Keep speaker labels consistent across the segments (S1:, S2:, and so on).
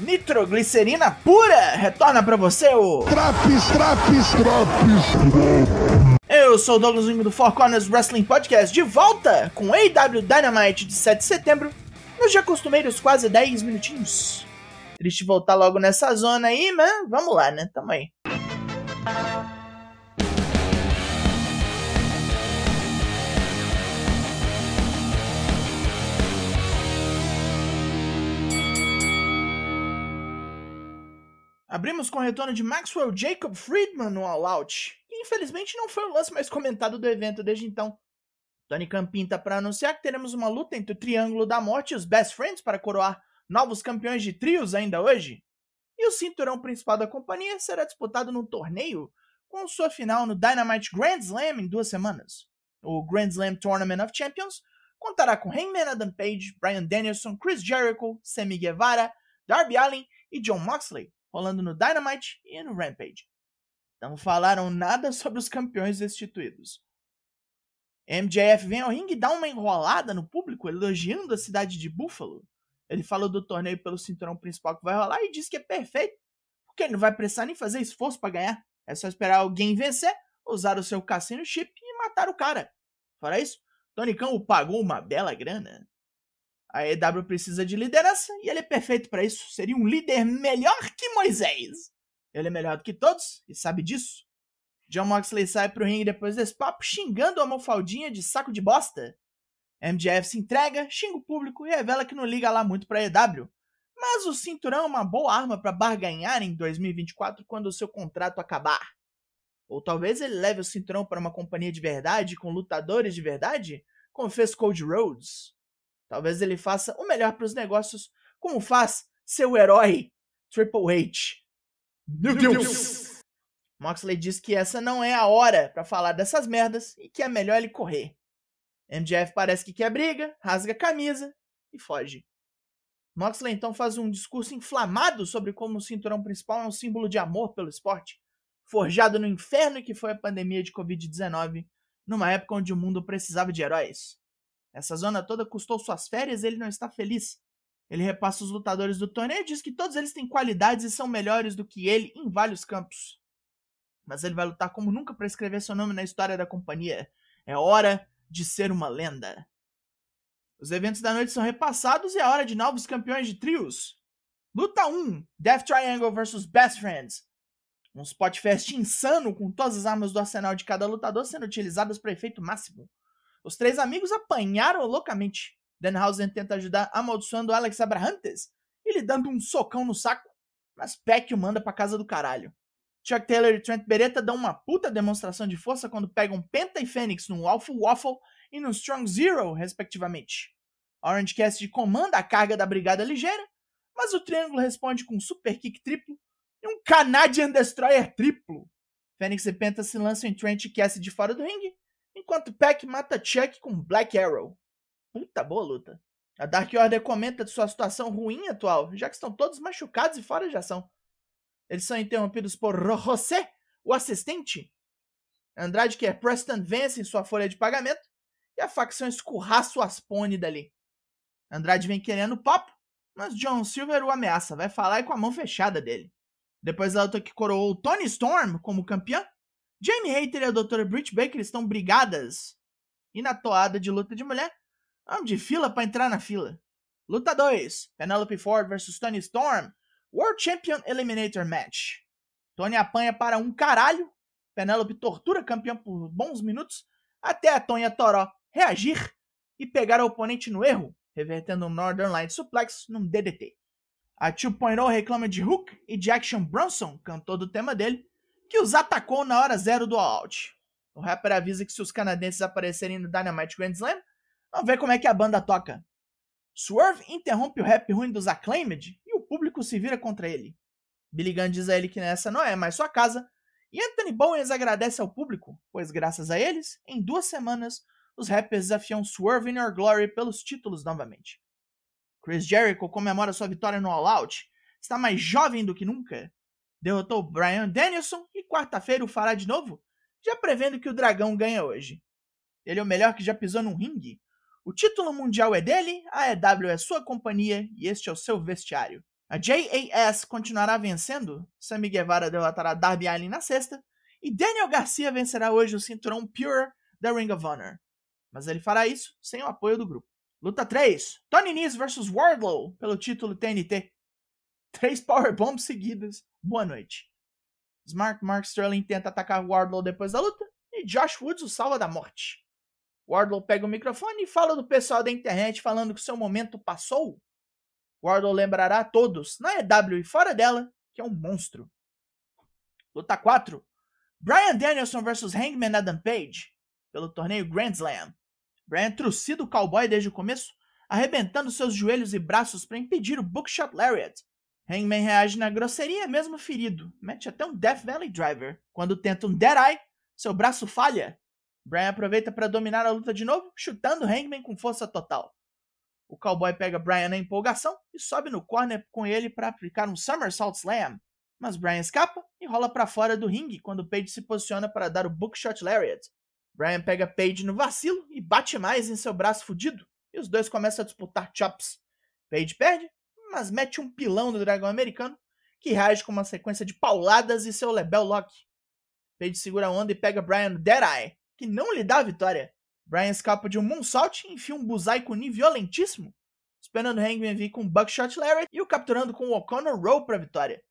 S1: Nitroglicerina pura retorna para você o
S2: Traps, traps, traps.
S1: Eu sou o Douglas Wing do Four Corners Wrestling Podcast, de volta com AW Dynamite de 7 de setembro, nos já costumeiros quase 10 minutinhos. Triste voltar logo nessa zona aí, mas vamos lá, né? Tamo aí. Abrimos com o retorno de Maxwell Jacob Friedman no All Out, que infelizmente não foi o lance mais comentado do evento desde então. Tony Khan pinta para anunciar que teremos uma luta entre o Triângulo da Morte e os Best Friends para coroar novos campeões de trios ainda hoje. E o cinturão principal da companhia será disputado num torneio com sua final no Dynamite Grand Slam em duas semanas. O Grand Slam Tournament of Champions contará com Hangman Adam Page, Brian Danielson, Chris Jericho, Sammy Guevara, Darby Allin e John Moxley, rolando no Dynamite e no Rampage. Não falaram nada sobre os campeões destituídos. MJF vem ao ringue e dá uma enrolada no público, elogiando a cidade de Buffalo. Ele falou do torneio pelo cinturão principal que vai rolar e diz que é perfeito, porque ele não vai precisar nem fazer esforço para ganhar. É só esperar alguém vencer, usar o seu cassino chip e matar o cara. Fora isso, Tony Khan o pagou uma bela grana. A EW precisa de liderança e ele é perfeito para isso. Seria um líder melhor que Moisés. Ele é melhor do que todos e sabe disso. John Moxley sai pro ringue depois desse papo xingando a mofaldinha de saco de bosta. MJF se entrega, xinga o público e revela que não liga lá muito pra EW. Mas o cinturão é uma boa arma para barganhar em 2024 quando o seu contrato acabar. Ou talvez ele leve o cinturão para uma companhia de verdade com lutadores de verdade, como fez Cody Rhodes. Talvez ele faça o melhor para os negócios, como faz seu herói Triple H.
S2: Meu Deus!
S1: Moxley diz que essa não é a hora para falar dessas merdas e que é melhor ele correr. MJF parece que quer briga, rasga a camisa e foge. Moxley então faz um discurso inflamado sobre como o cinturão principal é um símbolo de amor pelo esporte, forjado no inferno que foi a pandemia de Covid-19, numa época onde o mundo precisava de heróis. Essa zona toda custou suas férias e ele não está feliz. Ele repassa os lutadores do torneio e diz que todos eles têm qualidades e são melhores do que ele em vários campos. Mas ele vai lutar como nunca para escrever seu nome na história da companhia. É hora de ser uma lenda. Os eventos da noite são repassados e é hora de novos campeões de trios. Luta 1: Death Triangle vs Best Friends. Um spotfest insano com todas as armas do arsenal de cada lutador sendo utilizadas para efeito máximo. Os três amigos apanharam loucamente. Danhausen tenta ajudar amaldiçoando Alex Abrahantes e lhe dando um socão no saco, mas Peck o manda pra casa do caralho. Chuck Taylor e Trent Beretta dão uma puta demonstração de força quando pegam Penta e Fênix num Alpha Waffle e num Strong Zero, respectivamente. Orange Cassidy comanda a carga da Brigada Ligeira, mas o Triângulo responde com um Super Kick triplo e um Canadian Destroyer triplo. Fênix e Penta se lançam em Trent e Cassidy fora do ringue, enquanto Peck mata Chuck com Black Arrow. Puta boa luta. A Dark Order comenta de sua situação ruim atual, já que estão todos machucados e fora de ação. Eles são interrompidos por José, o assistente. Andrade quer Preston vence em sua folha de pagamento e a facção escurraça o Aspone dali. Andrade vem querendo papo, mas John Silver o ameaça, vai falar e com a mão fechada dele. Depois da luta que coroou Tony Storm como campeão, Jamie Hater e a Dra. Britt Baker estão brigadas. E na toada de luta de mulher, vamos de fila para entrar na fila. Luta 2: Penelope Ford vs Tony Storm, World Champion Eliminator Match. Tony apanha para um caralho, Penelope tortura campeão por bons minutos, até a Tonya Toró reagir e pegar o oponente no erro, revertendo um Northern Light Suplex num DDT. A 2.0 reclama de Hook e Jackson Bronson, cantor do tema dele, que os atacou na hora zero do all-out. O rapper avisa que se os canadenses aparecerem no Dynamite Grand Slam, vamos ver como é que a banda toca. Swerve interrompe o rap ruim dos Acclaimed e o público se vira contra ele. Billy Gunn diz a ele que nessa não é mais sua casa, e Anthony Bowens agradece ao público, pois graças a eles, em duas semanas, os rappers desafiam Swerve in Your Glory pelos títulos novamente. Chris Jericho comemora sua vitória no All Out, está mais jovem do que nunca derrotou Brian Danielson e quarta-feira o fará de novo, já prevendo que o dragão ganha hoje. Ele é o melhor que já pisou num ringue. O título mundial é dele, a EW é sua companhia e este é o seu vestiário. A JAS continuará vencendo, Sammy Guevara derrotará Darby Allin na sexta, e Daniel Garcia vencerá hoje o cinturão Pure da Ring of Honor. Mas ele fará isso sem o apoio do grupo. Luta 3: Tony Nese vs Wardlow pelo título TNT. Três powerbombs seguidas. Boa noite. Smart Mark Sterling tenta atacar Wardlow depois da luta e Josh Woods o salva da morte. Wardlow pega o microfone e fala do pessoal da internet falando que seu momento passou. Wardlow lembrará a todos, na EW e fora dela, que é um monstro. Luta 4. Brian Danielson vs Hangman Adam Page, pelo torneio Grand Slam. Brian trucida o cowboy desde o começo, arrebentando seus joelhos e braços para impedir o Bookshot Lariat. Hangman reage na grosseria mesmo ferido, mete até um Death Valley Driver. Quando tenta um Dead Eye, seu braço falha Brian aproveita para dominar a luta de novo, chutando Hangman com força total. O cowboy pega Brian na empolgação e sobe no corner com ele para aplicar um Somersault Slam. Mas Brian escapa e rola para fora do ringue quando Page se posiciona para dar o Bookshot Lariat. Brian pega Page no vacilo e bate mais em seu braço fudido, e os dois começam a disputar chops. Page perde, mas mete um pilão no dragão americano, que reage com uma sequência de pauladas e seu Lebel Lock. Page segura a onda e pega Brian Deadeye, que não lhe dá a vitória. Brian escapa de um moonsault e enfia um bullseye com violentíssimo, esperando Hangman vir com um buckshot Larry e o capturando com o O'Connor Row para a vitória.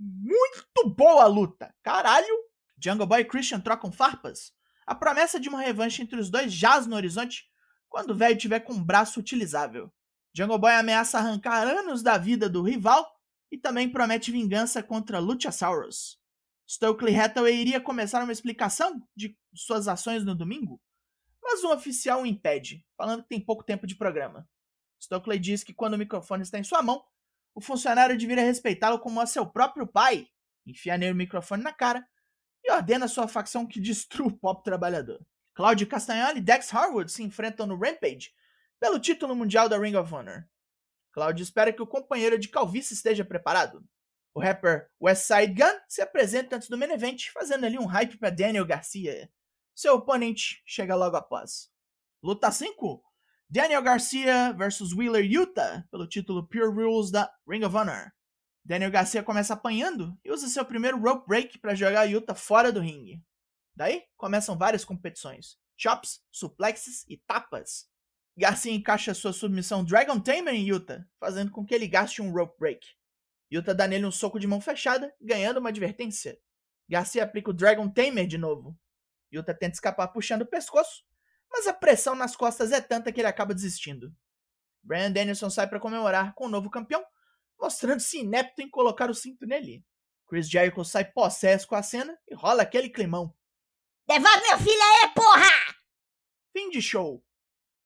S1: Muito boa a luta! Caralho! Jungle Boy e Christian trocam farpas. A promessa de uma revanche entre os dois jaz no horizonte quando o velho tiver com um braço utilizável. Jungle Boy ameaça arrancar anos da vida do rival e também promete vingança contra Luchasaurus. Stokely Hathaway iria começar uma explicação de suas ações no domingo, mas um oficial o impede, falando que tem pouco tempo de programa. Stokely diz que quando o microfone está em sua mão, o funcionário deveria respeitá-lo como a seu próprio pai, enfia nele o microfone na cara e ordena sua facção que destrua o pop trabalhador. Claudio Castagnoli e Dex Harwood se enfrentam no Rampage pelo título mundial da Ring of Honor. Claudio espera que o companheiro de calvície esteja preparado, o rapper Westside Gun se apresenta antes do main event, fazendo ali um hype para Daniel Garcia. Seu oponente chega logo após. Luta 5: Daniel Garcia versus Wheeler Yuta pelo título Pure Rules da Ring of Honor. Daniel Garcia começa apanhando e usa seu primeiro rope break para jogar Yuta fora do ringue. Daí começam várias competições: chops, suplexes e tapas. Garcia encaixa sua submissão Dragon Tamer em Yuta, fazendo com que ele gaste um rope break. Yuta dá nele um soco de mão fechada, ganhando uma advertência. Garcia aplica o Dragon Tamer de novo. Yuta tenta escapar puxando o pescoço, mas a pressão nas costas é tanta que ele acaba desistindo. Brian Danielson sai para comemorar com o novo campeão, mostrando-se inepto em colocar o cinto nele. Chris Jericho sai possesso com a cena e rola aquele climão.
S3: Devolve meu filho aí, porra!
S1: Fim de show.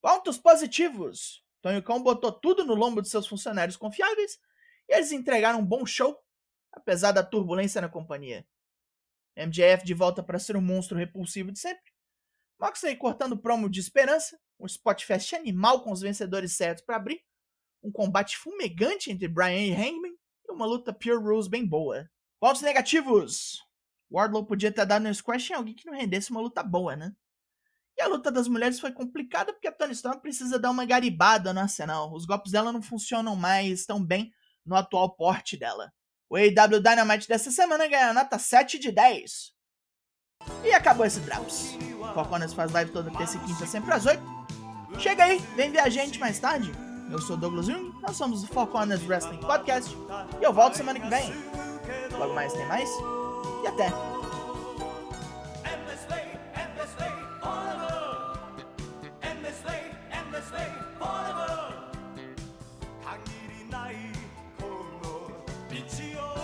S1: Pontos positivos. Tonho Cão botou tudo no lombo de seus funcionários confiáveis e eles entregaram um bom show, apesar da turbulência na companhia. MJF de volta para ser o um monstro repulsivo de sempre. Moxley cortando promo de esperança, um spot fest animal com os vencedores certos para abrir, um combate fumegante entre Brian e Hangman e uma luta Pure Rules bem boa. Pontos negativos. Wardlow podia ter dado um squash em alguém que não rendesse uma luta boa, né? E a luta das mulheres foi complicada porque a Tony Storm precisa dar uma garibada no arsenal. Os golpes dela não funcionam mais tão bem no atual porte dela. O AEW Dynamite dessa semana ganha nota 7 de 10. E acabou esse Drops. Foconas faz live toda terça e quinta, sempre às 8. Chega aí, vem ver a gente mais tarde. Eu sou Douglas Jung, nós somos o Four Corners Wrestling Podcast e eu volto semana que vem. Logo mais tem mais e até! ないこの道を